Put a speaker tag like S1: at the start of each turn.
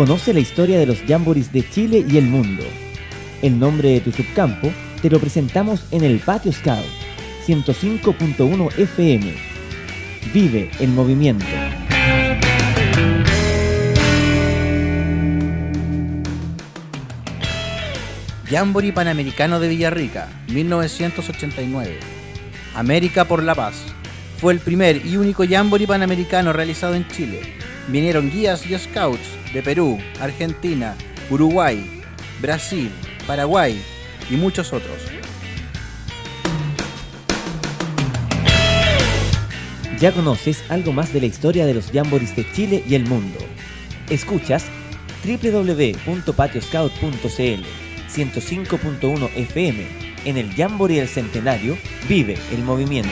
S1: Conoce la historia de los Jamborees de Chile y el mundo. El nombre de tu subcampo te lo presentamos en el Patio Scout 105.1 FM. Vive el movimiento.
S2: Jamboree Panamericano de Villarrica, 1989. América por la Paz. Fue el primer y único Jamboree Panamericano realizado en Chile. Vinieron guías y scouts de Perú, Argentina, Uruguay, Brasil, Paraguay y muchos otros.
S1: Ya conoces algo más de la historia de los Jamborees de Chile y el mundo. Escuchas www.patioscout.cl 105.1 FM. En el Jamboree del Centenario vive el movimiento.